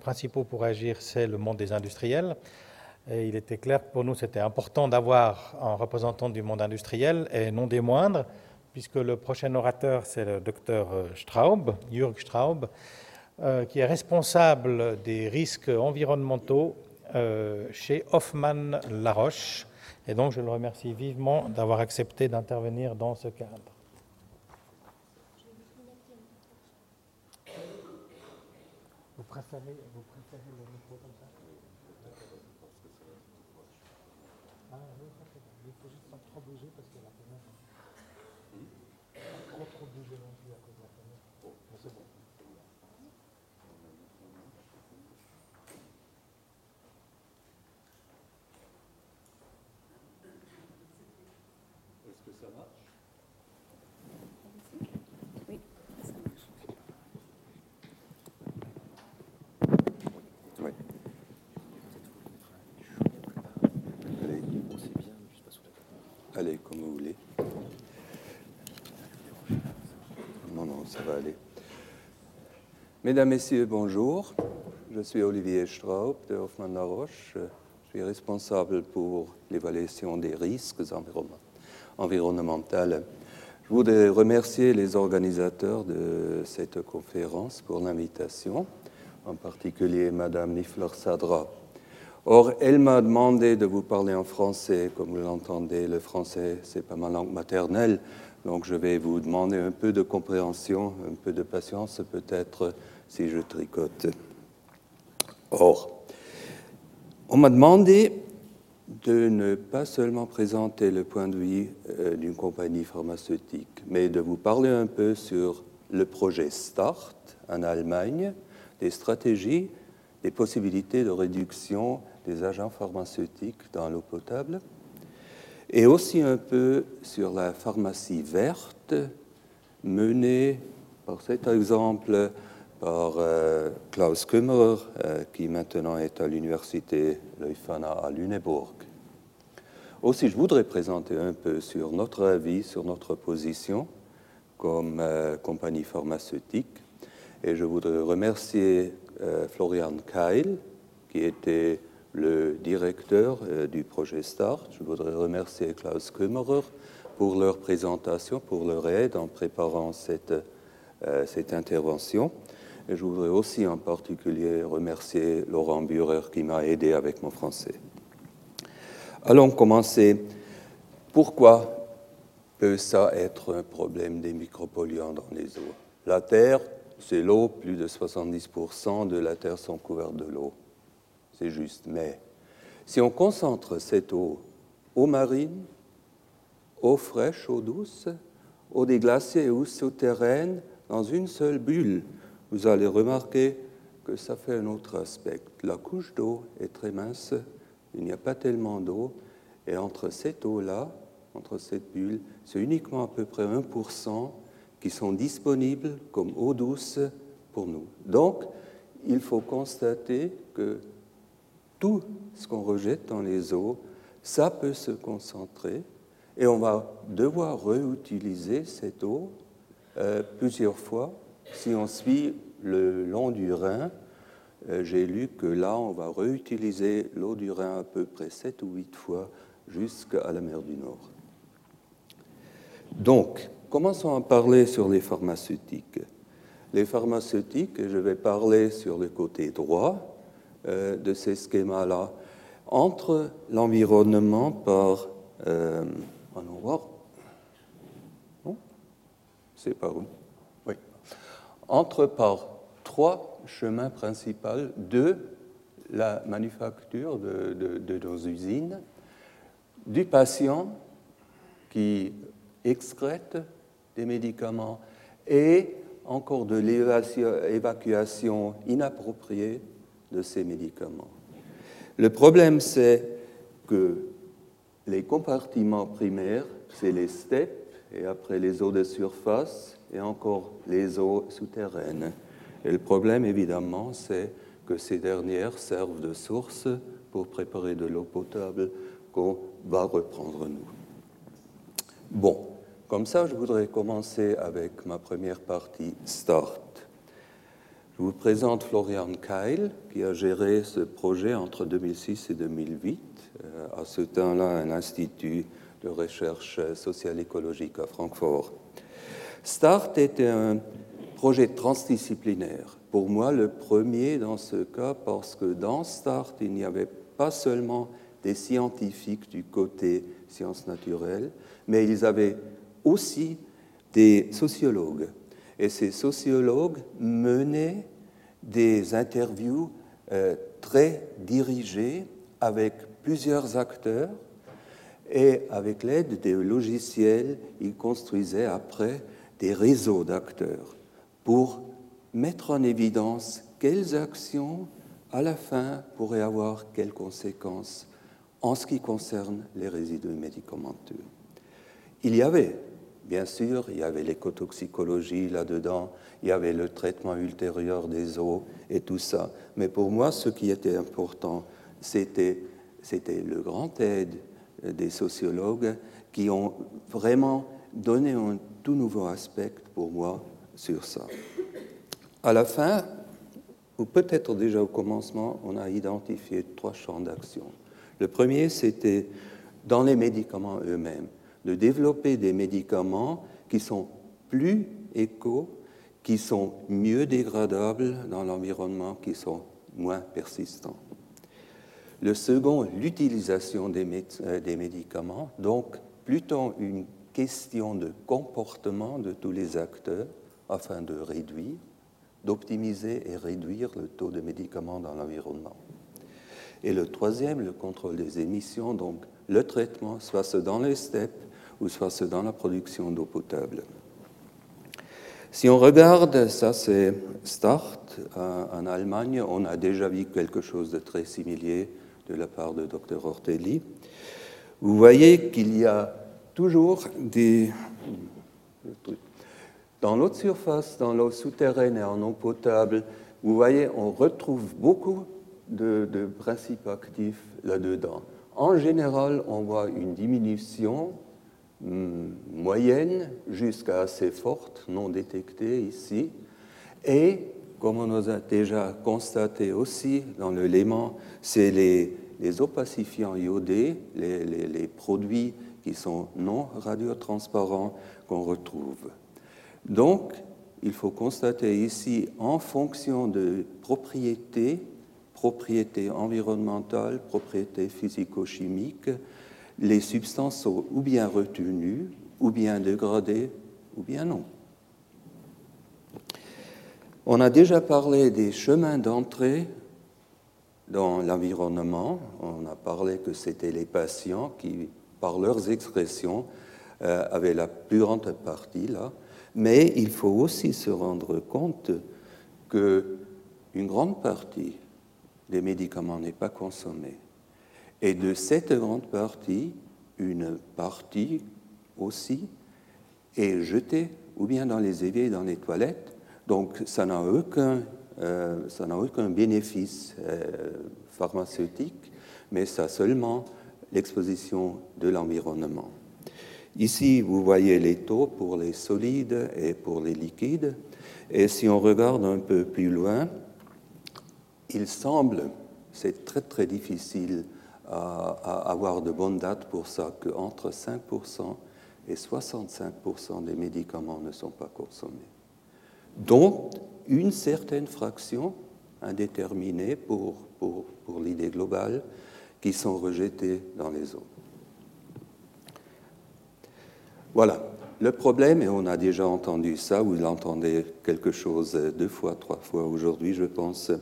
principaux pour agir, c'est le monde des industriels. Et il était clair pour nous, c'était important d'avoir un représentant du monde industriel et non des moindres, puisque le prochain orateur, c'est le docteur Straub, Jürg Straub, euh, qui est responsable des risques environnementaux euh, chez Hoffmann Laroche. Et donc, je le remercie vivement d'avoir accepté d'intervenir dans ce cadre. Vous préférez, vous préférez le micro comme ça Ah oui, il faut juste pas trop bouger parce que la fenêtre. Pas trop trop bouger non plus à cause de la fenêtre. Mais c'est bon. Est-ce que ça marche Oui, ça marche. Oui. Allez. Allez, comme vous voulez. Non, non, ça Mesdames, Messieurs, bonjour. Je suis Olivier Straub de Hoffmann La Roche. Je suis responsable pour l'évaluation des risques environnement- environnementaux. Je voudrais remercier les organisateurs de cette conférence pour l'invitation, en particulier Madame Nifler Sadra. Or, elle m'a demandé de vous parler en français. Comme vous l'entendez, le français, c'est pas ma langue maternelle. Donc, je vais vous demander un peu de compréhension, un peu de patience, peut-être, si je tricote. Or, on m'a demandé de ne pas seulement présenter le point de vue euh, d'une compagnie pharmaceutique, mais de vous parler un peu sur le projet START en Allemagne, des stratégies, des possibilités de réduction des agents pharmaceutiques dans l'eau potable, et aussi un peu sur la pharmacie verte menée par cet exemple par euh, Klaus Kümmerer, euh, qui maintenant est à l'université Leuphana à Lüneburg. Aussi, je voudrais présenter un peu sur notre avis, sur notre position comme euh, compagnie pharmaceutique. Et je voudrais remercier Florian Keil, qui était le directeur euh, du projet START. Je voudrais remercier Klaus Kümmerer pour leur présentation, pour leur aide en préparant cette, euh, cette intervention. Et je voudrais aussi en particulier remercier Laurent Burer qui m'a aidé avec mon français. Allons commencer. Pourquoi peut ça être un problème des micropolluants dans les eaux? La Terre, c'est l'eau, plus de 70% de la Terre sont couverts de l'eau. C'est juste. Mais si on concentre cette eau eau marine, eau fraîche, eau douce, eau des glaciers et souterraine dans une seule bulle, vous allez remarquer que ça fait un autre aspect. La couche d'eau est très mince, il n'y a pas tellement d'eau, et entre cette eau-là, entre cette bulle, c'est uniquement à peu près 1% qui sont disponibles comme eau douce pour nous. Donc, il faut constater que tout ce qu'on rejette dans les eaux, ça peut se concentrer et on va devoir réutiliser cette eau euh, plusieurs fois. Si on suit le long du Rhin, euh, j'ai lu que là, on va réutiliser l'eau du Rhin à peu près 7 ou 8 fois jusqu'à la mer du Nord. Donc, commençons à parler sur les pharmaceutiques. Les pharmaceutiques, je vais parler sur le côté droit euh, de ces schémas-là, entre l'environnement par... Euh. Non C'est par où? Oui. Entre par trois chemins principaux de la manufacture de nos usines, du patient qui excrète des médicaments et encore de l'évacuation inappropriée de ces médicaments. Le problème, c'est que les compartiments primaires, c'est les steppes, et après les eaux de surface, et encore les eaux souterraines. Et le problème, évidemment, c'est que ces dernières servent de source pour préparer de l'eau potable qu'on va reprendre nous. Bon, comme ça, je voudrais commencer avec ma première partie, Start. Je vous présente Florian Keil, qui a géré ce projet entre 2006 et 2008, euh, à ce temps-là un institut de recherche sociale écologique à Francfort. START était un projet transdisciplinaire. Pour moi, le premier dans ce cas, parce que dans START, il n'y avait pas seulement des scientifiques du côté sciences naturelles, mais ils avaient aussi des sociologues. Et ces sociologues menaient des interviews euh, très dirigées avec plusieurs acteurs et avec l'aide des logiciels, ils construisaient après des réseaux d'acteurs pour mettre en évidence quelles actions, à la fin, pourraient avoir quelles conséquences en ce qui concerne les résidus médicamenteux. Il y avait, bien sûr, il y avait l'écotoxicologie là-dedans, il y avait le traitement ultérieur des eaux et tout ça. Mais pour moi, ce qui était important, c'était, le grand aide des sociologues qui ont vraiment donné un tout nouveau aspect pour moi sur ça. À la fin, ou peut-être déjà au commencement, on a identifié trois champs d'action. Le premier, c'était dans les médicaments eux-mêmes, de développer des médicaments qui sont plus éco, qui sont mieux dégradables dans l'environnement, qui sont moins persistants. Le second, l'utilisation des, euh, des, médicaments, donc plutôt une question de comportement de tous les acteurs afin de réduire, d'optimiser et réduire le taux de médicaments dans l'environnement. Et le troisième, le contrôle des émissions, donc le traitement, soit ce dans les steppes ou soit ce dans la production d'eau potable. Si on regarde, ça c'est Start en Allemagne, on a déjà vu quelque chose de très similaire de la part de Dr Ortelli. Vous voyez qu'il y a toujours des... Dans l'eau de surface, dans l'eau souterraine et en eau potable, vous voyez, on retrouve beaucoup de, principes actifs là-dedans. En général, on voit une diminution moyenne jusqu'à assez forte, non détectée ici. Et, comme on a déjà constaté aussi dans le Léman, c'est les, les, opacifiants iodés, les, les produits qui sont non radiotransparents qu'on retrouve. Donc, il faut constater ici, en fonction de propriétés, propriétés environnementales, propriétés physico-chimiques, les substances sont ou bien retenues, ou bien dégradées, ou bien non. On a déjà parlé des chemins d'entrée dans l'environnement. On a parlé que c'était les patients qui, par leurs expressions, euh, avaient la plus grande partie là. Mais il faut aussi se rendre compte qu'une grande partie des médicaments n'est pas consommé. Et de cette grande partie, une partie aussi est jetée ou bien dans les éviers, dans les toilettes. Donc ça n'a aucun, euh, aucun bénéfice euh, pharmaceutique, mais ça seulement l'exposition de l'environnement. Ici, vous voyez les taux pour les solides et pour les liquides. Et si on regarde un peu plus loin, il semble, c'est très très difficile à, avoir de bonnes dates pour ça, qu'entre 5% et 65% des médicaments ne sont pas consommés. Donc, une certaine fraction indéterminée pour, pour, pour l'idée globale qui sont rejetés dans les eaux. Voilà. Le problème, et on a déjà entendu ça, vous l'entendez quelque chose deux fois, trois fois aujourd'hui, je pense,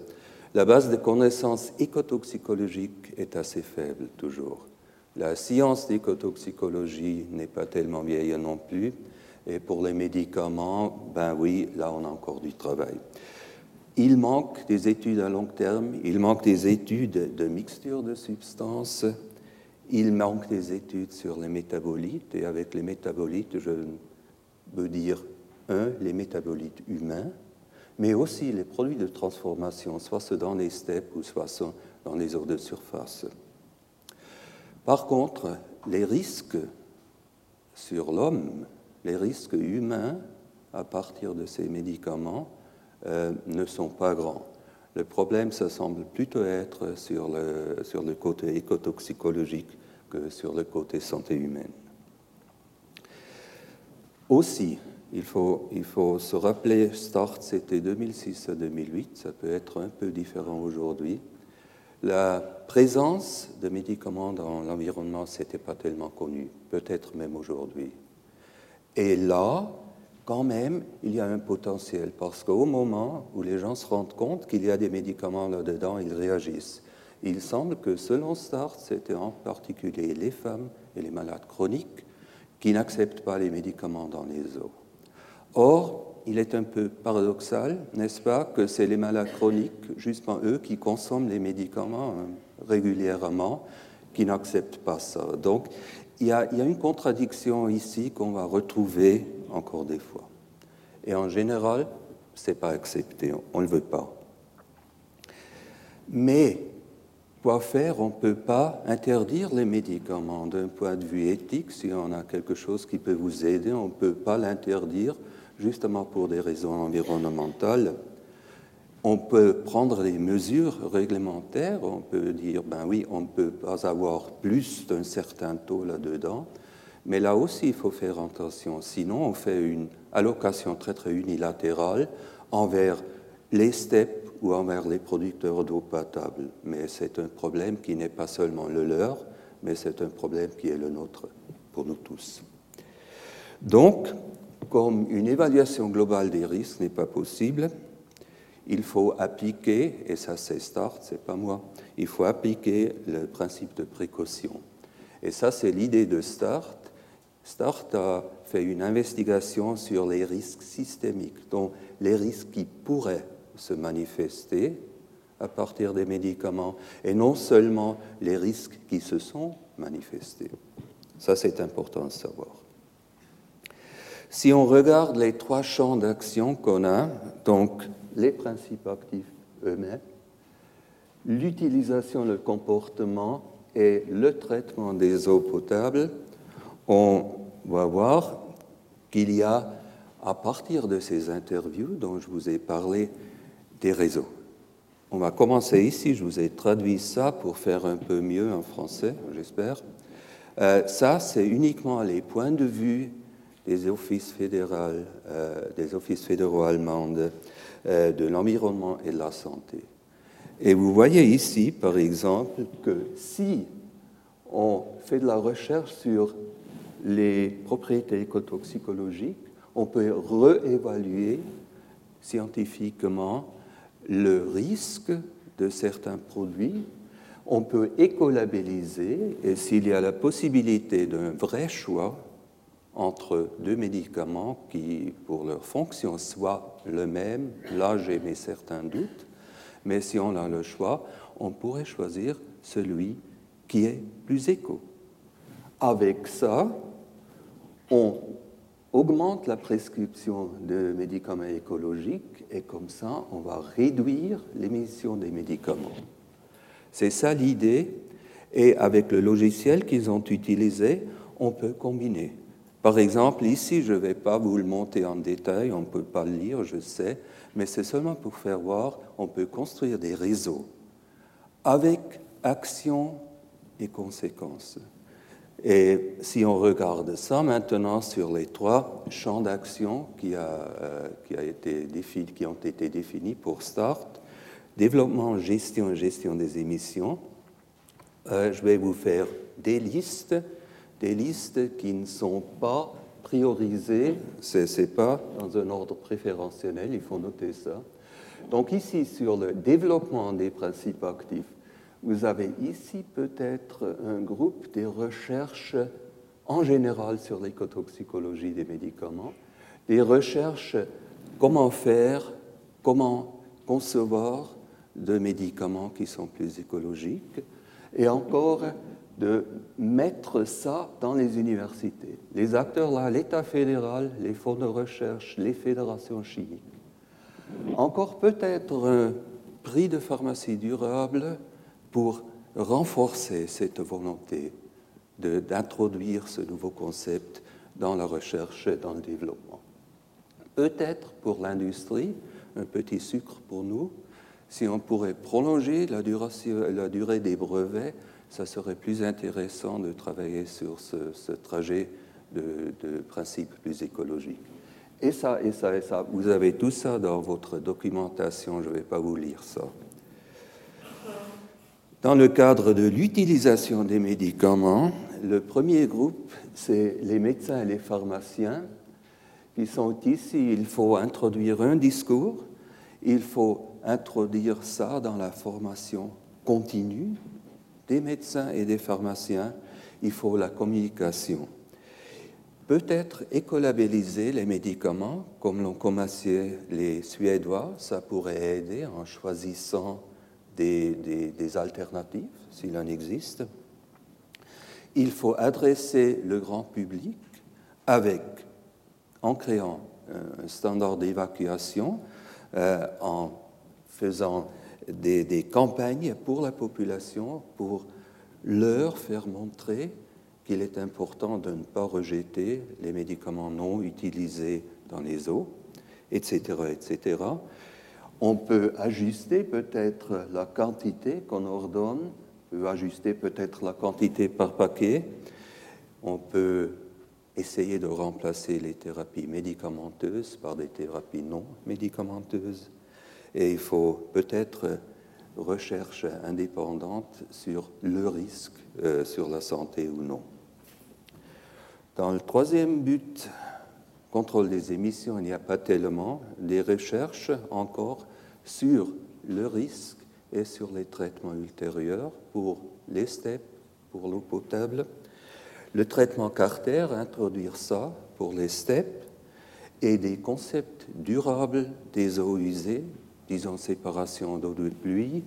la base de connaissances écotoxicologiques est assez faible toujours. La science d'écotoxicologie n'est pas tellement vieille non plus. Et pour les médicaments, ben oui, là on a encore du travail. Il manque des études à long terme, il manque des études de mixture de substances, il manque des études sur les métabolites. Et avec les métabolites, je veux dire, un, les métabolites humains, mais aussi les produits de transformation, soit ceux dans les steppes ou soit ceux dans les eaux de surface. Par contre, les risques sur l'homme, les risques humains à partir de ces médicaments, euh, ne sont pas grands. Le problème, ça semble plutôt être sur le, sur le côté écotoxicologique que sur le côté santé humaine. Aussi, il faut, il faut se rappeler, START, c'était 2006 à 2008, ça peut être un peu différent aujourd'hui. La présence de médicaments dans l'environnement, ce n'était pas tellement connu, peut-être même aujourd'hui. Et là, quand même, il y a un potentiel, parce qu'au moment où les gens se rendent compte qu'il y a des médicaments là-dedans, ils réagissent. Il semble que selon START, c'était en particulier les femmes et les malades chroniques qui n'acceptent pas les médicaments dans les eaux. Or, il est un peu paradoxal, n'est-ce pas, que c'est les malades chroniques, justement eux, qui consomment les médicaments hein, régulièrement, qui n'acceptent pas ça. Donc, il y, a, il y a une contradiction ici qu'on va retrouver encore des fois. Et en général, ce n'est pas accepté, on ne le veut pas. Mais quoi faire? On ne peut pas interdire les médicaments d'un point de vue éthique. Si on a quelque chose qui peut vous aider, on ne peut pas l'interdire justement pour des raisons environnementales. On peut prendre des mesures réglementaires, on peut dire, ben oui, on ne peut pas avoir plus d'un certain taux là-dedans, mais là aussi, il faut faire attention. Sinon, on fait une allocation très, très unilatérale envers les steppes ou envers les producteurs d'eau potable. Mais c'est un problème qui n'est pas seulement le leur, mais c'est un problème qui est le nôtre pour nous tous. Donc, comme une évaluation globale des risques n'est pas possible, il faut appliquer, et ça c'est Start, c'est pas moi, il faut appliquer le principe de précaution. Et ça c'est l'idée de Start. Start a fait une investigation sur les risques systémiques, donc les risques qui pourraient se manifester à partir des médicaments, et non seulement les risques qui se sont manifestés. Ça c'est important à savoir. Si on regarde les trois champs d'action qu'on a, donc les principes actifs eux-mêmes, l'utilisation, le comportement et le traitement des eaux potables, on va voir qu'il y a, à partir de ces interviews dont je vous ai parlé, des réseaux. On va commencer ici, je vous ai traduit ça pour faire un peu mieux en français, j'espère. Euh, ça, c'est uniquement les points de vue des offices fédéraux, euh, des offices fédéraux allemands euh, de l'environnement et de la santé. Et vous voyez ici, par exemple, que si on fait de la recherche sur les propriétés écotoxicologiques, on peut réévaluer scientifiquement le risque de certains produits. On peut écolabelliser et s'il y a la possibilité d'un vrai choix, entre deux médicaments qui, pour leur fonction, soient le même. Là, j'ai mes certains doutes, mais si on a le choix, on pourrait choisir celui qui est plus éco. Avec ça, on augmente la prescription de médicaments écologiques et comme ça, on va réduire l'émission des médicaments. C'est ça l'idée. Et avec le logiciel qu'ils ont utilisé, on peut combiner. Par exemple, ici, je ne vais pas vous le monter en détail, on ne peut pas le lire, je sais, mais c'est seulement pour faire voir, on peut construire des réseaux avec action et conséquences. Et si on regarde ça maintenant sur les trois champs d'action qui, euh, ont été définis pour START, développement, gestion et gestion des émissions, euh, je vais vous faire des listes des listes qui ne sont pas priorisées, ce n'est pas dans un ordre préférentiel, il faut noter ça. Donc ici, sur le développement des principes actifs, vous avez ici peut-être un groupe des recherches en général sur l'écotoxicologie des médicaments, des recherches comment faire, comment concevoir de médicaments qui sont plus écologiques, et encore de mettre ça dans les universités. Les acteurs là, l'État fédéral, les fonds de recherche, les fédérations chimiques. Encore peut-être un prix de pharmacie durable pour renforcer cette volonté d'introduire ce nouveau concept dans la recherche et dans le développement. Peut-être pour l'industrie, un petit sucre pour nous. Si on pourrait prolonger la, la durée des brevets, ça serait plus intéressant de travailler sur ce, trajet de, de principes plus écologiques. Et ça, et ça, et ça, vous avez tout ça dans votre documentation, je ne vais pas vous lire ça. Dans le cadre de l'utilisation des médicaments, le premier groupe, c'est les médecins et les pharmaciens qui sont ici. Il faut introduire un discours, il faut introduire ça dans la formation continue des médecins et des pharmaciens, il faut la communication. Peut-être écolabelliser les médicaments, comme l'ont commencé les Suédois, ça pourrait aider en choisissant des, alternatives, s'il en existe. Il faut adresser le grand public avec, en créant un standard d'évacuation, euh, en faisant des, campagnes pour la population, pour leur faire montrer qu'il est important de ne pas rejeter les médicaments non utilisés dans les eaux, etc. etc. On peut ajuster peut-être la quantité qu'on ordonne, on peut ajuster peut-être la quantité par paquet, on peut essayer de remplacer les thérapies médicamenteuses par des thérapies non médicamenteuses. Et il faut peut-être recherche indépendante sur le risque euh, sur la santé ou non. Dans le troisième but, contrôle des émissions, il n'y a pas tellement des recherches encore sur le risque et sur les traitements ultérieurs pour les steppes, pour l'eau potable, le traitement Carter, introduire ça pour les steppes et des concepts durables des eaux usées, disons séparation d'eau de pluie,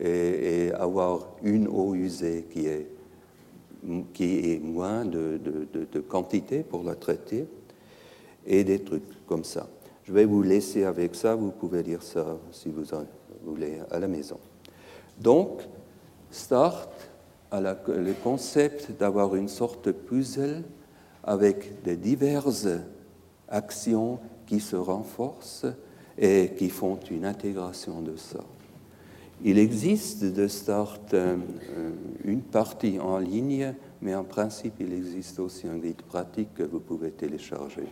et, avoir une eau usée qui est, qui est moins de, de, quantité pour la traiter, et des trucs comme ça. Je vais vous laisser avec ça, vous pouvez lire ça si vous en voulez à la maison. Donc, start le concept d'avoir une sorte de puzzle avec des diverses actions qui se renforcent et qui font une intégration de ça. Il existe de Start euh, une partie en ligne, mais en principe, il existe aussi un guide pratique que vous pouvez télécharger.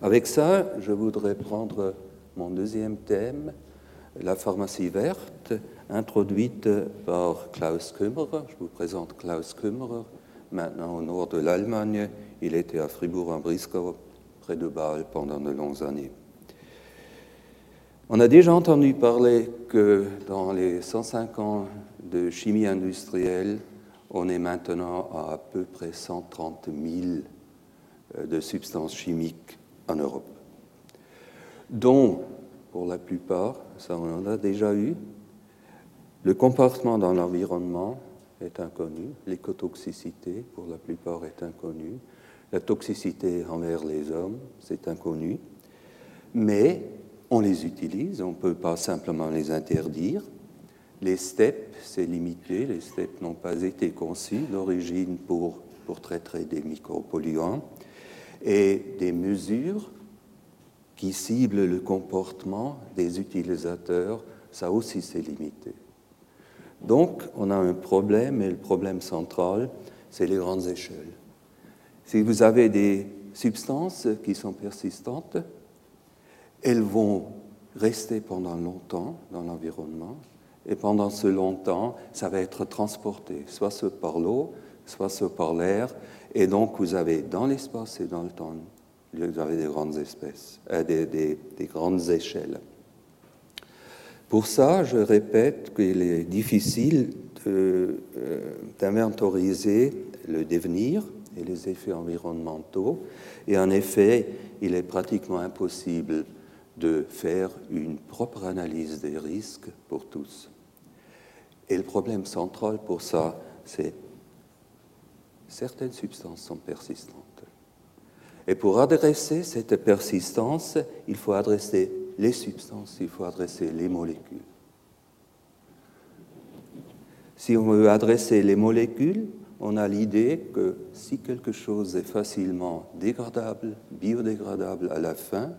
Avec ça, je voudrais prendre mon deuxième thème, la pharmacie verte, introduite par Klaus Kümmerer. Je vous présente Klaus Kümmerer, maintenant au nord de l'Allemagne. Il était à Fribourg-en-Brisgau, près de Bâle, pendant de longues années. On a déjà entendu parler que dans les 105 ans de chimie industrielle, on est maintenant à à peu près 130 000 euh, de substances chimiques en Europe, dont, pour la plupart, ça on en a déjà eu, le comportement dans l'environnement est inconnu, l'écotoxicité pour la plupart est inconnue, la toxicité envers les hommes c'est inconnu, mais on les utilise, on ne peut pas simplement les interdire. Les steppes, c'est limité, les steppes n'ont pas été conçues d'origine pour, pour traiter des micropolluants, et des mesures qui ciblent le comportement des utilisateurs, ça aussi c'est limité. Donc, on a un problème, et le problème central, c'est les grandes échelles. Si vous avez des substances qui sont persistantes, elles vont rester pendant longtemps dans l'environnement, et pendant ce longtemps, ça va être transporté, soit par l'eau, soit par l'air, et donc vous avez dans l'espace et dans le temps, vous avez des grandes espèces, euh, des grandes échelles. Pour ça, je répète qu'il est difficile euh, d'inventoriser le devenir et les effets environnementaux. Et en effet, il est pratiquement impossible de faire une propre analyse des risques pour tous. Et le problème central pour ça, c'est certaines substances sont persistantes. Et pour adresser cette persistance, il faut adresser les substances, il faut adresser les molécules. Si on veut adresser les molécules, on a l'idée que si quelque chose est facilement dégradable, biodégradable à la fin,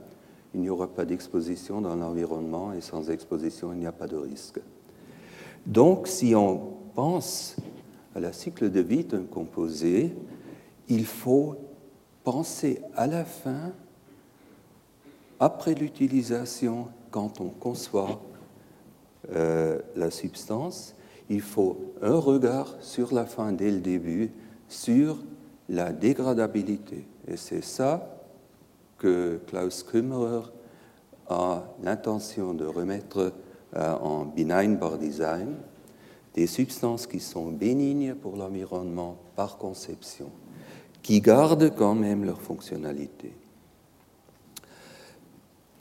il n'y aura pas d'exposition dans l'environnement et sans exposition, il n'y a pas de risque. Donc, si on pense à la cycle de vie d'un composé, il faut penser à la fin, après l'utilisation, quand on conçoit euh, la substance, il faut un regard sur la fin dès le début, sur la dégradabilité. Et c'est ça que Klaus Kümmerer a l'intention de remettre euh, en benign bar design, des substances qui sont bénignes pour l'environnement par conception, qui gardent quand même leur fonctionnalité.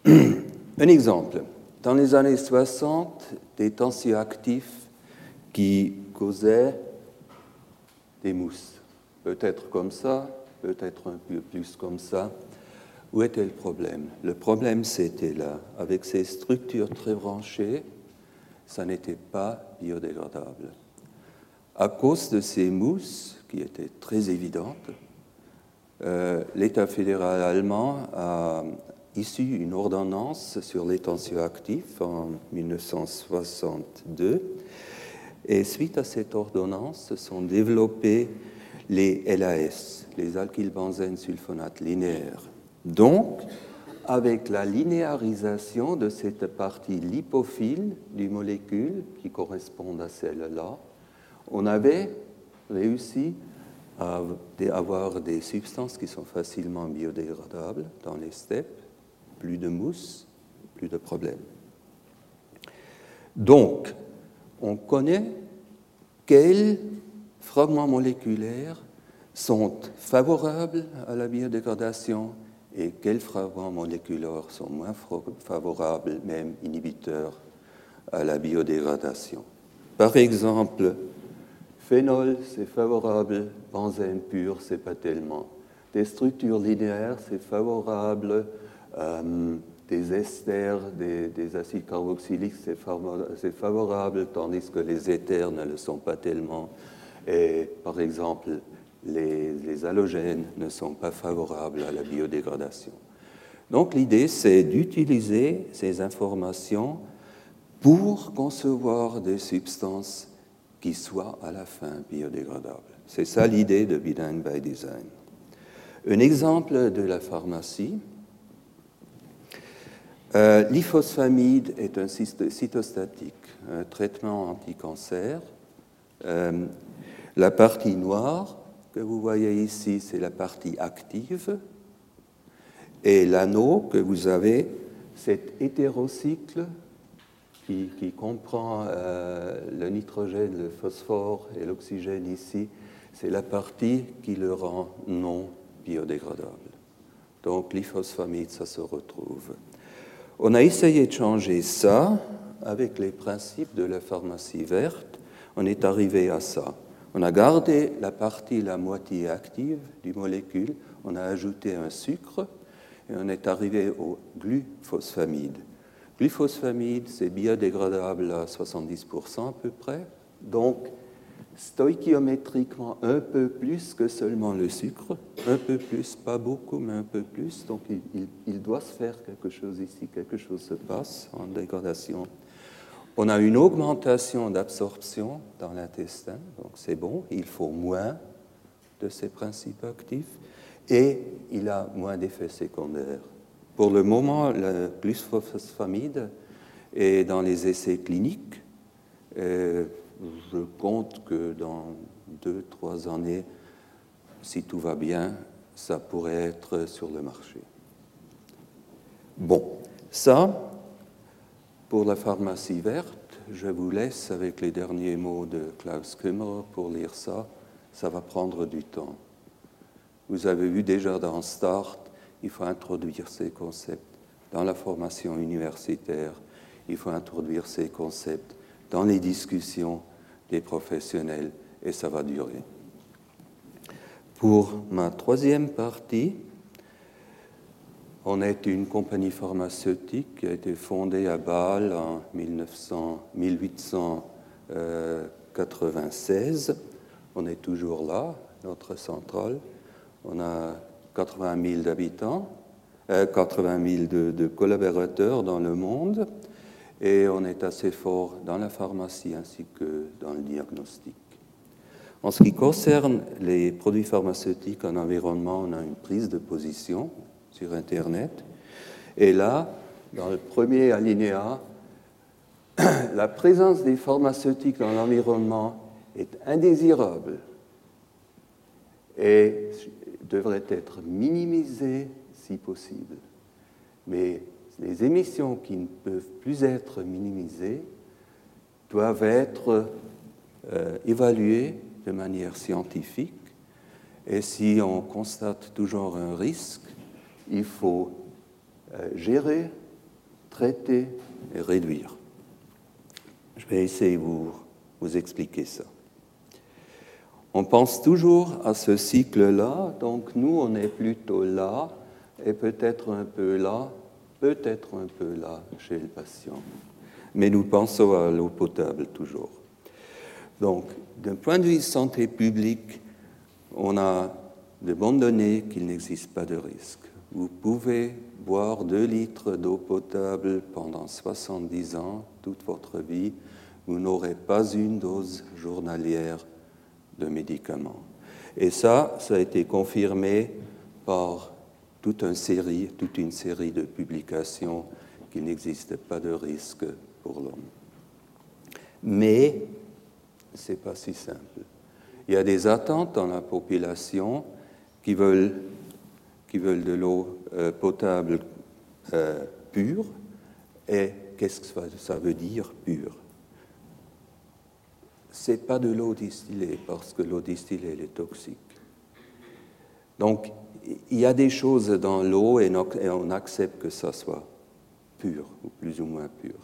Un exemple. Dans les années 60, des tensioactifs qui causaient des mousses, peut-être comme ça, peut-être un peu plus comme ça. Où était le problème? Le problème, c'était là, avec ces structures très branchées, ça n'était pas biodégradable. À cause de ces mousses, qui étaient très évidentes, euh, l'État fédéral allemand a issu une ordonnance sur les tensioactifs en 1962. Et suite à cette ordonnance, sont développés les LAS, les alkylbenzène sulfonates linéaires. Donc, avec la linéarisation de cette partie lipophile du molécule qui correspond à celle-là, on avait réussi à avoir des substances qui sont facilement biodégradables dans les steppes, plus de mousse, plus de problèmes. Donc, on connaît quels fragments moléculaires sont favorables à la biodégradation et quels fragments moléculaires sont moins favorables, même inhibiteurs, à la biodégradation? Par exemple, phénol, c'est favorable, benzène pur, c'est pas tellement. Des structures linéaires, c'est favorable, euh, des esters, des, acides carboxyliques, c'est favorable, tandis que les éthers ne le sont pas tellement. Et par exemple, les, halogènes ne sont pas favorables à la biodégradation. Donc l'idée, c'est d'utiliser ces informations pour concevoir des substances qui soient à la fin biodégradables. C'est ça l'idée de Bidding by Design. Un exemple de la pharmacie, euh, est un cytostatique, un traitement anti-cancer. Euh, la partie noire que vous voyez ici, c'est la partie active. Et l'anneau que vous avez, cet hétérocycle qui, comprend euh, le nitrogène, le phosphore et l'oxygène ici, c'est la partie qui le rend non biodégradable. Donc l'ifosfamide, ça se retrouve. On a essayé de changer ça avec les principes de la pharmacie verte. On est arrivé à ça. On a gardé la partie la moitié active du molécule, on a ajouté un sucre et on est arrivé au glufosphamide. Glufosphamide, c'est biodégradable à 70% à peu près. Donc, stoichiométriquement un peu plus que seulement le sucre, un peu plus, pas beaucoup, mais un peu plus. Donc il, doit se faire quelque chose ici, quelque chose se passe en dégradation. On a une augmentation d'absorption dans l'intestin, donc c'est bon, il faut moins de ces principes actifs et il a moins d'effets secondaires. Pour le moment, le glufosphamide est dans les essais cliniques. Euh, je compte que dans deux, trois années, si tout va bien, ça pourrait être sur le marché. Bon, ça, pour la pharmacie verte, je vous laisse avec les derniers mots de Klaus Kummer pour lire ça. Ça va prendre du temps. Vous avez vu déjà dans Start, il faut introduire ces concepts dans la formation universitaire, il faut introduire ces concepts dans les discussions des professionnels et ça va durer. Pour ma troisième partie, on est une compagnie pharmaceutique qui a été fondée à Bâle en 1896. On est toujours là, notre centrale. On a 80 000 habitants 80 000 de, de collaborateurs dans le monde et on est assez fort dans la pharmacie ainsi que dans le diagnostic. En ce qui concerne les produits pharmaceutiques en environnement, on a une prise de position sur Internet. Et là, dans le premier alinéa, la présence des pharmaceutiques dans l'environnement est indésirable et devrait être minimisée si possible. Mais les émissions qui ne peuvent plus être minimisées doivent être euh, évaluées de manière scientifique. Et si on constate toujours un risque, il faut euh, gérer, traiter et réduire. Je vais essayer de vous, vous expliquer ça. On pense toujours à ce cycle-là, donc nous, on est plutôt là et peut-être un peu là, peut-être un peu là chez le patient. Mais nous pensons à l'eau potable toujours. Donc, d'un point de vue santé publique, on a de bonnes données qu'il n'existe pas de risque. Vous pouvez boire 2 litres d'eau potable pendant 70 ans, toute votre vie, vous n'aurez pas une dose journalière de médicaments. Et ça, ça a été confirmé par toute une série, toute une série de publications qu'il n'existe pas de risque pour l'homme. Mais ce n'est pas si simple. Il y a des attentes dans la population qui veulent, qui veulent de l'eau euh, potable euh, pure. Et qu'est-ce que ça veut dire pure? N'est pas de l'eau distillée, parce que l'eau distillée elle est toxique. Donc, il y a des choses dans l'eau et on accepte que ça soit pur, ou plus ou moins pur.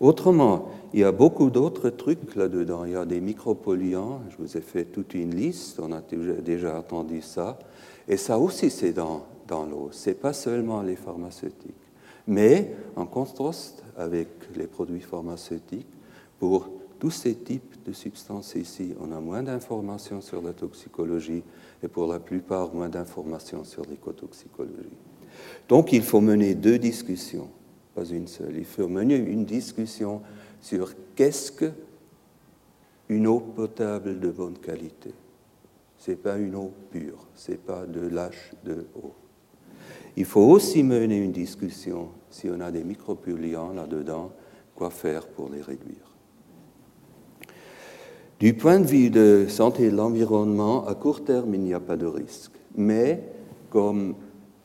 Autrement, il y a beaucoup d'autres trucs là-dedans. Il y a des micropolluants, je vous ai fait toute une liste, on a déjà entendu ça. Et ça aussi, c'est dans, dans l'eau. Ce n'est pas seulement les pharmaceutiques. Mais en contraste avec les produits pharmaceutiques, pour tous ces types de substances ici, on a moins d'informations sur la toxicologie et pour la plupart moins d'informations sur l'écotoxicologie. Donc il faut mener deux discussions, pas une seule. Il faut mener une discussion sur qu'est-ce que une eau potable de bonne qualité. Ce n'est pas une eau pure, ce n'est pas de lâche de eau. Il faut aussi mener une discussion, si on a des micropolluants là-dedans, quoi faire pour les réduire. Du point de vue de santé de l'environnement, à court terme, il n'y a pas de risque. Mais comme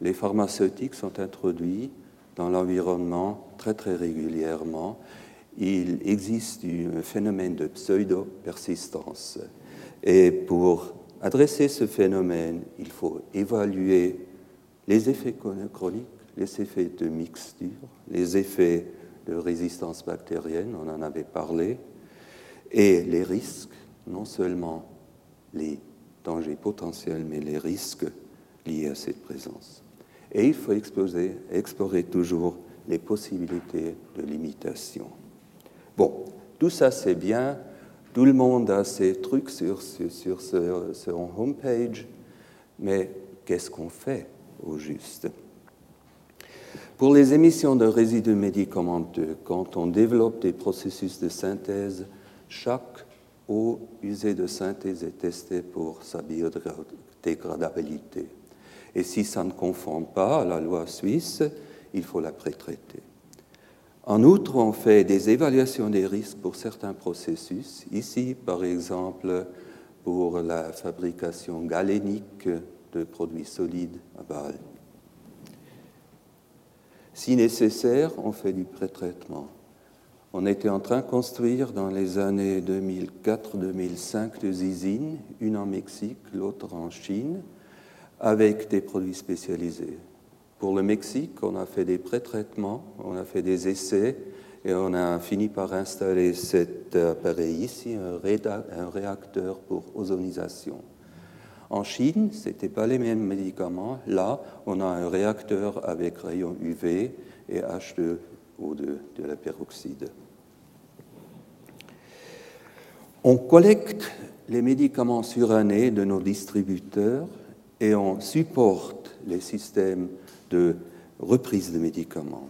les pharmaceutiques sont introduits dans l'environnement très très régulièrement, il existe un phénomène de pseudo-persistance. Et pour adresser ce phénomène, il faut évaluer les effets chroniques, les effets de mixture, les effets de résistance bactérienne, on en avait parlé, et les risques, non seulement les dangers potentiels, mais les risques liés à cette présence. Et il faut explorer, toujours les possibilités de limitation. Bon, tout ça c'est bien, tout le monde a ses trucs sur, sur, sur son homepage, mais qu'est-ce qu'on fait? Au juste Pour les émissions de résidus médicamenteux, quand on développe des processus de synthèse, chaque eau usée de synthèse est testée pour sa biodégradabilité. Et si ça ne conforme pas à la loi suisse, il faut la pré-traiter. En outre, on fait des évaluations des risques pour certains processus. Ici, par exemple, pour la fabrication galénique de produits solides à Bâle. Si nécessaire, on fait du pré-traitement. On était en train de construire dans les années 2004-2005 deux usines, une en Mexique, l'autre en Chine, avec des produits spécialisés. Pour le Mexique, on a fait des pré-traitements, on a fait des essais et on a fini par installer cet appareil ici, un réacteur pour ozonisation. En Chine, ce n'était pas les mêmes médicaments. Là, on a un réacteur avec rayons UV et H2 ou de, la peroxyde. On collecte les médicaments surannés de nos distributeurs et on supporte les systèmes de reprise de médicaments.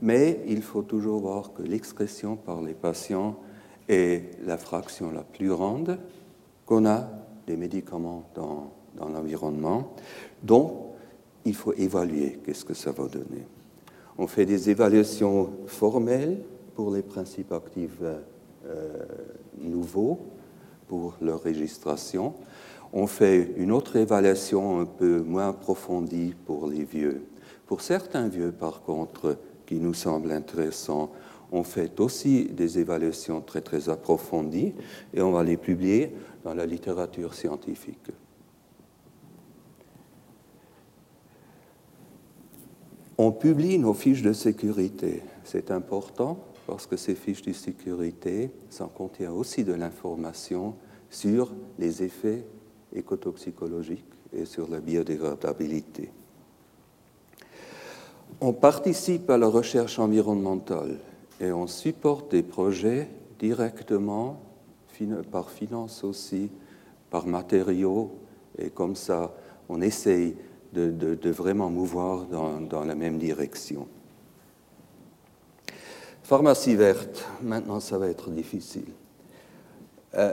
Mais il faut toujours voir que l'excrétion par les patients est la fraction la plus grande qu'on a des médicaments dans, dans l'environnement. Donc, il faut évaluer qu'est-ce que ça va donner. On fait des évaluations formelles pour les principes actifs euh, nouveaux, pour leur registration. On fait une autre évaluation un peu moins approfondie pour les vieux. Pour certains vieux, par contre, qui nous semblent intéressants, on fait aussi des évaluations très très approfondies et on va les publier dans la littérature scientifique. On publie nos fiches de sécurité. C'est important parce que ces fiches de sécurité, ça contient aussi de l'information sur les effets écotoxicologiques et sur la biodégradabilité. On participe à la recherche environnementale et on supporte des projets directement par finance aussi, par matériaux, et comme ça, on essaye de, vraiment mouvoir dans, la même direction. Pharmacie verte, maintenant ça va être difficile. Euh,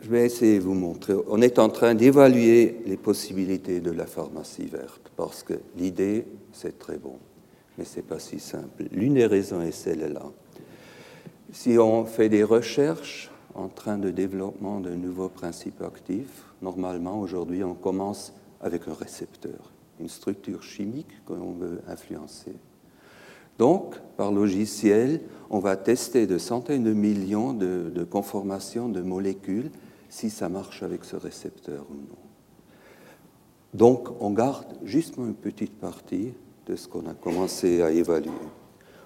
je vais essayer de vous montrer. On est en train d'évaluer les possibilités de la pharmacie verte, parce que l'idée, c'est très bon, mais ce n'est pas si simple. L'une des raisons est celle-là. Si on fait des recherches en train de développement de nouveaux principes actifs, normalement, aujourd'hui, on commence avec un récepteur, une structure chimique qu'on veut influencer. Donc, par logiciel, on va tester de centaines de millions de, conformations de molécules si ça marche avec ce récepteur ou non. Donc, on garde juste une petite partie de ce qu'on a commencé à évaluer.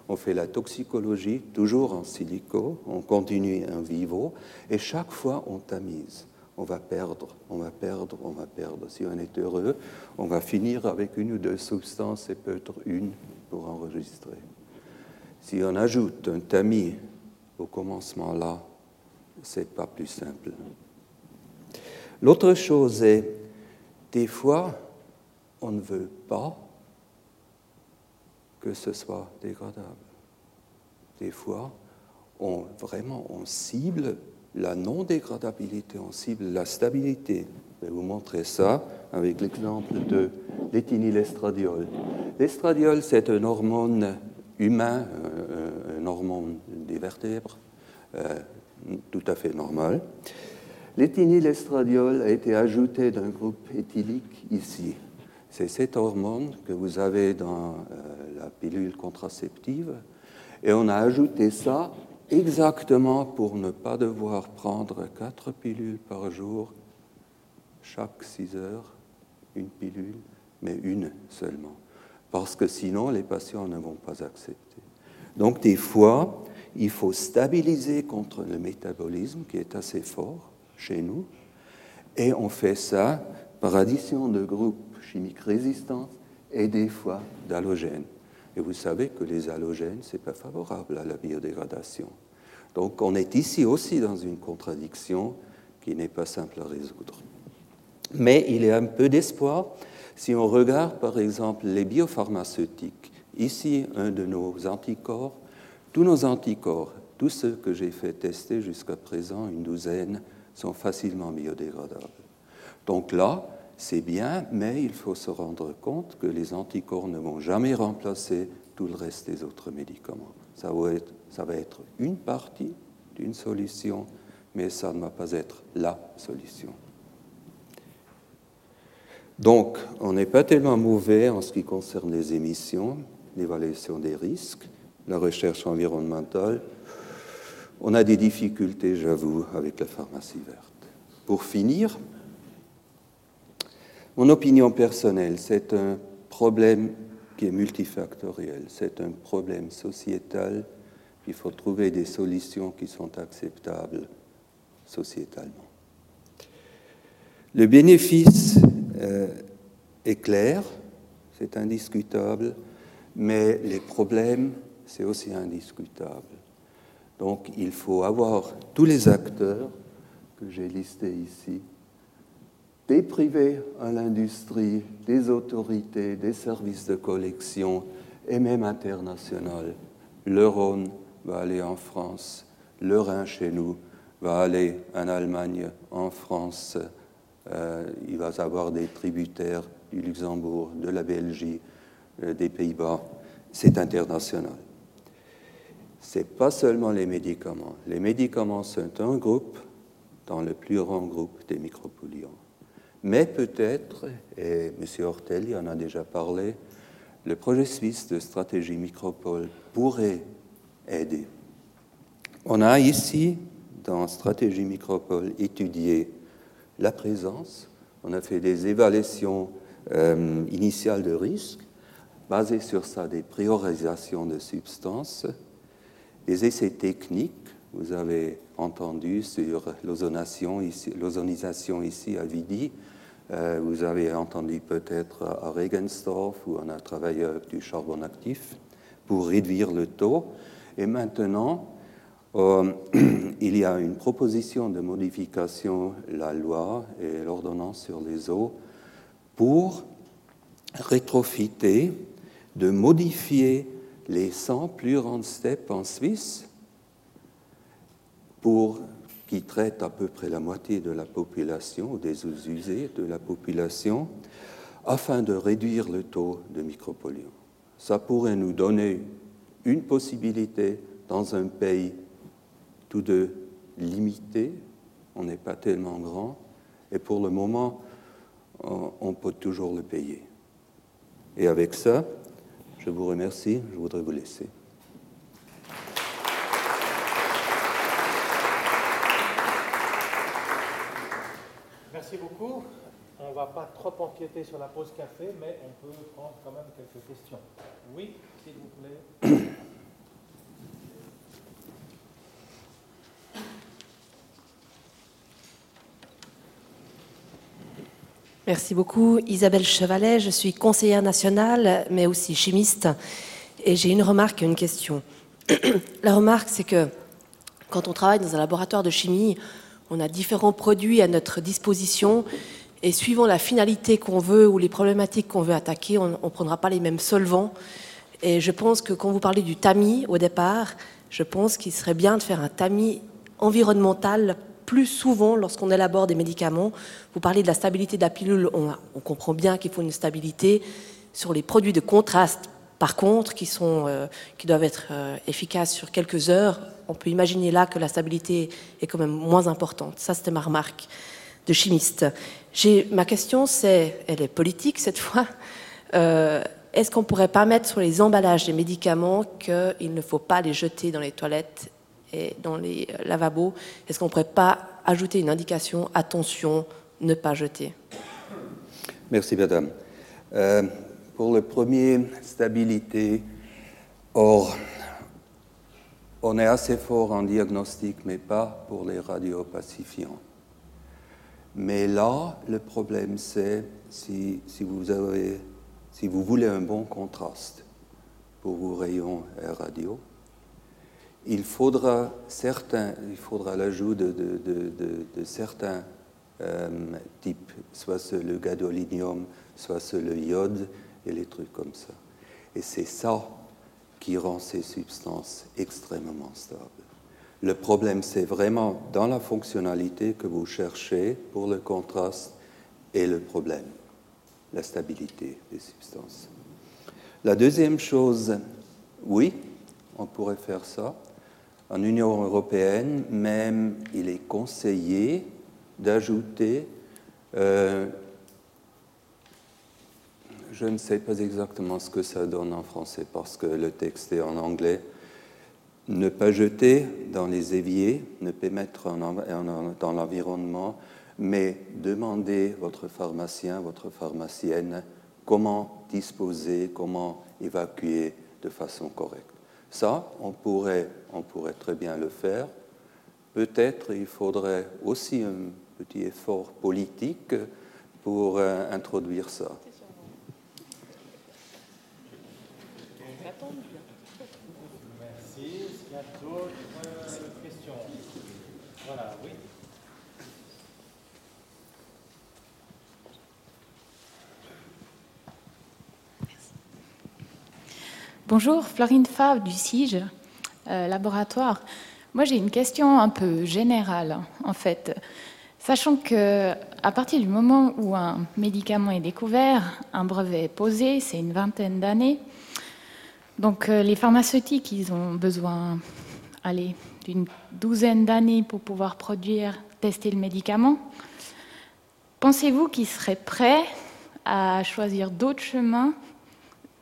On fait la toxicologie toujours en silico, on continue en vivo, et chaque fois on tamise on va perdre, on va perdre, on va perdre. Si on est heureux, on va finir avec une ou deux substances et peut-être une pour enregistrer. Si on ajoute un tamis au commencement là, c'est pas plus simple. L'autre chose est, des fois, on ne veut pas que ce soit dégradable. Des fois, on, vraiment, on cible la non-dégradabilité, on cible la stabilité. Je vais vous montrer ça avec l'exemple de l'éthinylestradiol. L'estradiol, c'est un hormone humain, euh, un hormone des vertèbres, euh, tout à fait normal. L'éthinylestradiol a été ajouté d'un groupe éthylique ici. C'est cet hormone que vous avez dans euh, la pilule contraceptive. Et on a ajouté ça exactement pour ne pas devoir prendre quatre pilules par jour, chaque six heures, une pilule, mais une seulement. Parce que sinon, les patients ne vont pas accepter. Donc, des fois, il faut stabiliser contre le métabolisme qui est assez fort chez nous. Et on fait ça par addition de groupes chimiques résistants et des fois d'halogènes. Et vous savez que les halogènes, ce n'est pas favorable à la biodégradation. Donc on est ici aussi dans une contradiction qui n'est pas simple à résoudre. Mais il y a un peu d'espoir si on regarde par exemple les biopharmaceutiques. Ici, un de nos anticorps. Tous nos anticorps, tous ceux que j'ai fait tester jusqu'à présent, une douzaine, sont facilement biodégradables. Donc là, c'est bien, mais il faut se rendre compte que les anticorps ne vont jamais remplacer tout le reste des autres médicaments. Ça va être, une partie d'une solution, mais ça ne va pas être la solution. Donc, on n'est pas tellement mauvais en ce qui concerne les émissions, l'évaluation des risques, la recherche environnementale. On a des difficultés, j'avoue, avec la pharmacie verte. Pour finir, mon opinion personnelle, c'est un problème qui est multifactoriel, c'est un problème sociétal. Il faut trouver des solutions qui sont acceptables sociétalement. Le bénéfice euh, est clair, c'est indiscutable, mais les problèmes, c'est aussi indiscutable. Donc il faut avoir tous les acteurs que j'ai listés ici des privés à l'industrie, des autorités, des services de collection et même international. Le Rhône va aller en France, le Rhin chez nous va aller en Allemagne, en France, euh, il va avoir des tributaires du Luxembourg, de la Belgique, euh, des Pays-Bas. C'est international. Ce n'est pas seulement les médicaments. Les médicaments sont un groupe dans le plus grand groupe des micropolluants. Mais peut-être, et M. Hortel y en a déjà parlé, le projet suisse de stratégie micropole pourrait aider. On a ici, dans Stratégie Micropole, étudié la présence, on a fait des évaluations euh, initiales de risque, basées sur ça, des priorisations de substances, des essais techniques, vous avez entendu sur l'ozonisation ici, à Vidi, vous avez entendu peut-être à Regensdorf où on a travaillé avec du charbon actif pour réduire le taux. Et maintenant, euh, il y a une proposition de modification, la loi et l'ordonnance sur les eaux, pour rétrofiter, de modifier les 100 plus grandes steppes en Suisse pour qui traitent à peu près la moitié de la population des usés de la population afin de réduire le taux de micropolluants. Ça pourrait nous donner une possibilité dans un pays tout de limité, on n'est pas tellement grand, et pour le moment, on peut toujours le payer. Et avec ça, je vous remercie, je voudrais vous laisser. Merci beaucoup. On ne va pas trop empiéter sur la pause café, mais on peut prendre quand même quelques questions. Oui, s'il vous plaît. Merci beaucoup. Isabelle Chevalet, je suis conseillère nationale, mais aussi chimiste. Et j'ai une remarque et une question. La remarque, c'est que quand on travaille dans un laboratoire de chimie, on a différents produits à notre disposition. Et suivant la finalité qu'on veut ou les problématiques qu'on veut attaquer, on ne prendra pas les mêmes solvants. Et je pense que quand vous parlez du tamis au départ, je pense qu'il serait bien de faire un tamis environnemental plus souvent lorsqu'on élabore des médicaments. Vous parlez de la stabilité de la pilule, on, comprend bien qu'il faut une stabilité. Sur les produits de contraste, par contre, qui, euh, doivent être euh, efficaces sur quelques heures, on peut imaginer là que la stabilité est quand même moins importante. Ça, c'était ma remarque de chimiste. Ma question, c'est, elle est politique cette fois. Euh, est-ce qu'on ne pourrait pas mettre sur les emballages des médicaments qu'il ne faut pas les jeter dans les toilettes dans les euh, lavabos, est-ce qu'on ne pourrait pas ajouter une indication attention, ne pas jeter? Merci, madame. Euh, pour le premier, stabilité. Or, on est assez fort en diagnostic, mais pas pour les radiopacifiants. Mais là, le problème, c'est si, vous voulez un bon contraste pour vos rayons radio, il faudra, certains, il faudra l'ajout de, certains euh, types, soit le gadolinium, soit le iode et les trucs comme ça. Et c'est ça qui rend ces substances extrêmement stables. Le problème, c'est vraiment dans la fonctionnalité que vous cherchez pour le contraste et le problème, la stabilité des substances. La deuxième chose, oui, on pourrait faire ça, en Union européenne, même, il est conseillé d'ajouter, euh, je ne sais pas exactement ce que ça donne en français parce que le texte est en anglais, ne pas jeter dans les éviers, ne pas mettre dans l'environnement, mais demander votre pharmacien, votre pharmacienne, comment disposer, comment évacuer de façon correcte. Ça, on pourrait, on pourrait très bien le faire. Peut-être il faudrait aussi un petit effort politique pour euh, introduire ça. Merci. Est-ce y a d'autres questions Voilà, oui. Bonjour, Florine Favre du CIGE, euh, laboratoire. Moi, j'ai une question un peu générale, en fait. Sachant que à partir du moment où un médicament est découvert, un brevet est posé, c'est une vingtaine d'années. Donc euh, les pharmaceutiques, ils ont besoin d'une douzaine d'années pour pouvoir produire, tester le médicament. Pensez-vous qu'ils seraient prêts à choisir d'autres chemins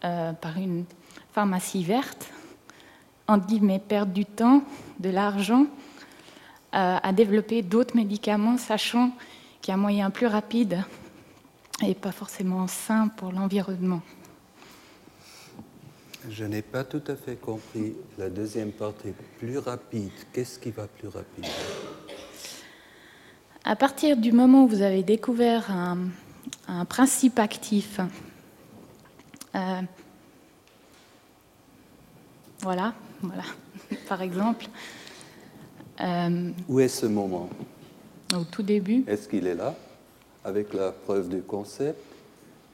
euh, par une pharmacie verte, en guillemets perdre du temps, de l'argent, euh, à développer d'autres médicaments, sachant qu'il y a un moyen plus rapide et pas forcément sain pour l'environnement. Je n'ai pas tout à fait compris la deuxième partie. Plus rapide, qu'est-ce qui va plus rapide? À partir du moment où vous avez découvert un, principe actif, euh, voilà, voilà, par exemple. Euh, où est ce moment? Au tout début. Est-ce qu'il est là, avec la preuve du concept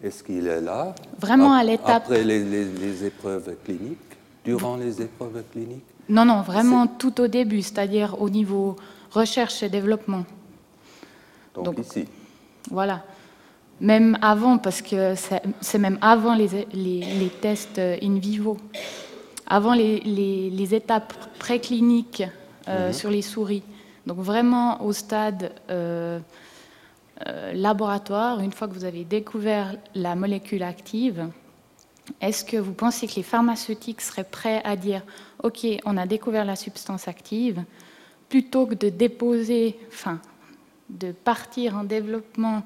Est-ce qu'il est là? Vraiment à l'étape. Après les, épreuves cliniques? Durant les épreuves cliniques? Non, non, vraiment tout au début, c'est-à-dire au niveau recherche et développement. Donc, ici Voilà. Même avant, parce que c'est même avant les, les tests in vivo avant les, étapes précliniques euh, mhm. sur les souris. Donc vraiment au stade euh, euh, laboratoire, une fois que vous avez découvert la molécule active, est-ce que vous pensez que les pharmaceutiques seraient prêts à dire OK, on a découvert la substance active, plutôt que de déposer, enfin, de partir en développement,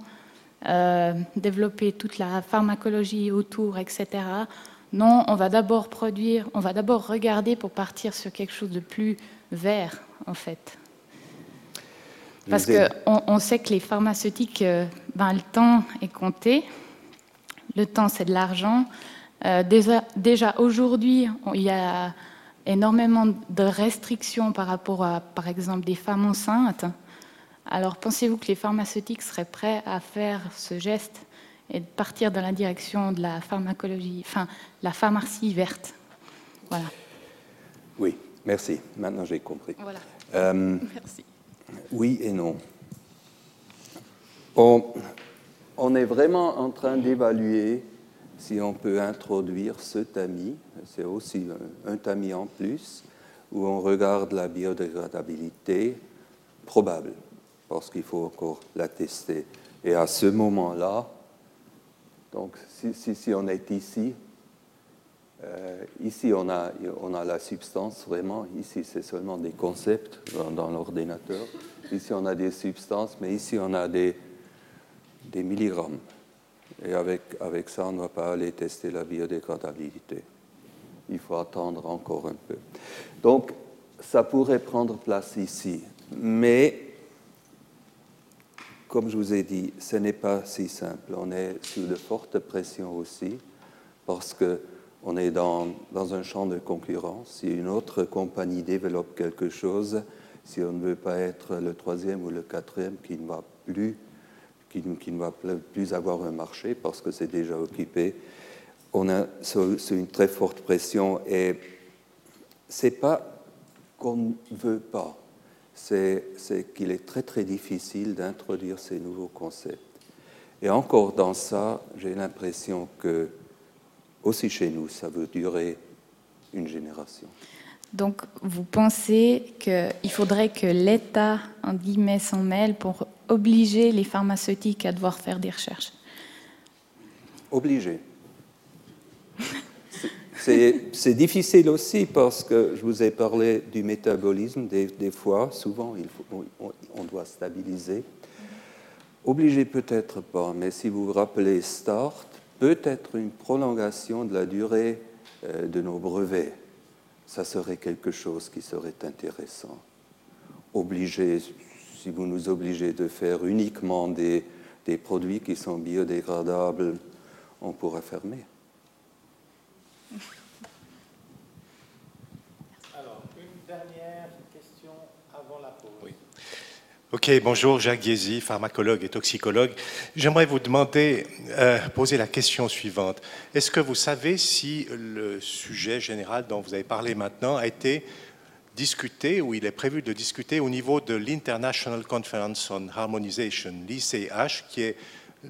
développer toute la pharmacologie autour, etc., non, on va d'abord produire, on va d'abord regarder pour partir sur quelque chose de plus vert, en fait. Parce qu'on on sait que les pharmaceutiques, euh, ben, le temps est compté. Le temps, c'est de l'argent. Euh, déjà, déjà aujourd'hui, il y a énormément de restrictions par rapport à, par exemple, des femmes enceintes. Alors, pensez-vous que les pharmaceutiques seraient prêts à faire ce geste? Et de partir dans la direction de la pharmacologie, enfin, la pharmacie verte. Voilà. Oui, merci. Maintenant, j'ai compris. Voilà. Euh, merci. Oui et non. On, on est vraiment en train d'évaluer si on peut introduire ce tamis, c'est aussi un, un, tamis en plus, où on regarde la biodégradabilité probable, parce qu'il faut encore la tester. Et à ce moment-là, donc, si, on est ici, euh, ici on a, on a la substance vraiment, ici c'est seulement des concepts dans, l'ordinateur. Ici on a des substances, mais ici on a des, des milligrammes. Et avec, avec ça, on ne va pas aller tester la biodégradabilité. Il faut attendre encore un peu. Donc, ça pourrait prendre place ici. Mais comme je vous ai dit, ce n'est pas si simple. On est sous de fortes pressions aussi, parce qu'on est dans, dans, un champ de concurrence. Si une autre compagnie développe quelque chose, si on ne veut pas être le troisième ou le quatrième qui ne va plus, qui, qui ne va plus avoir un marché parce que c'est déjà occupé, on a sous une très forte pression et c'est pas qu'on ne veut pas c'est qu'il est très très difficile d'introduire ces nouveaux concepts. Et encore dans ça, j'ai l'impression que, aussi chez nous, ça veut durer une génération. Donc, vous pensez qu'il faudrait que l'État, en guillemets, s'en mêle pour obliger les pharmaceutiques à devoir faire des recherches? Obligé. C'est difficile aussi parce que je vous ai parlé du métabolisme des, fois, souvent on, doit stabiliser. Obligé peut-être pas, mais si vous vous rappelez START, peut-être une prolongation de la durée euh, de nos brevets, ça serait quelque chose qui serait intéressant. Obligé, si vous nous obligez de faire uniquement des, des produits qui sont biodégradables, on pourrait fermer. Ok, bonjour, Jacques Guézy, pharmacologue et toxicologue. J'aimerais vous demander, euh, poser la question suivante. Est-ce que vous savez si le sujet général dont vous avez parlé maintenant a été discuté ou il est prévu de discuter au niveau de l'International Conference on Harmonization, l'ICH, qui est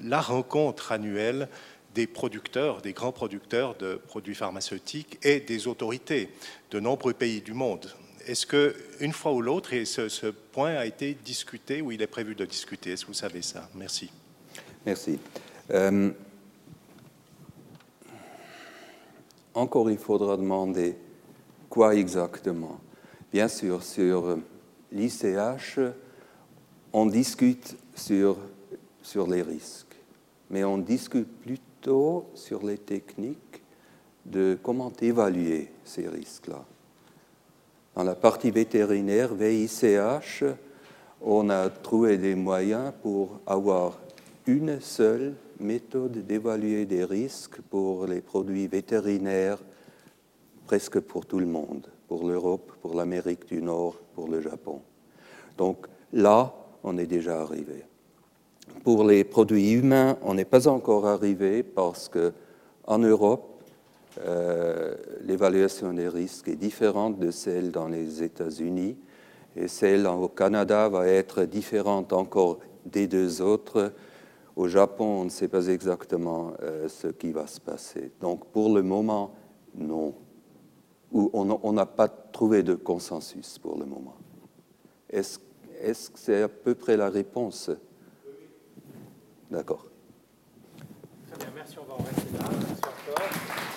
la rencontre annuelle des producteurs, des grands producteurs de produits pharmaceutiques et des autorités de nombreux pays du monde. Est-ce qu'une fois ou l'autre, ce, ce point a été discuté ou il est prévu de discuter? Est-ce que vous savez ça? Merci. Merci. Euh, encore, il faudra demander quoi exactement. Bien sûr, sur l'ICH, on discute sur, sur les risques, mais on discute plutôt sur les techniques de comment évaluer ces risques-là. Dans la partie vétérinaire, VICH, on a trouvé des moyens pour avoir une seule méthode d'évaluer des risques pour les produits vétérinaires presque pour tout le monde, pour l'Europe, pour l'Amérique du Nord, pour le Japon. Donc là, on est déjà arrivé. Pour les produits humains, on n'est pas encore arrivé parce que en Europe, euh, l'évaluation des risques est différente de celle dans les États-Unis et celle au Canada va être différente encore des deux autres. Au Japon, on ne sait pas exactement euh, ce qui va se passer. Donc pour le moment, non. On n'a pas trouvé de consensus pour le moment. Est-ce que c'est à peu près la réponse? D'accord. Très bien, merci. On va en rester là. Merci encore.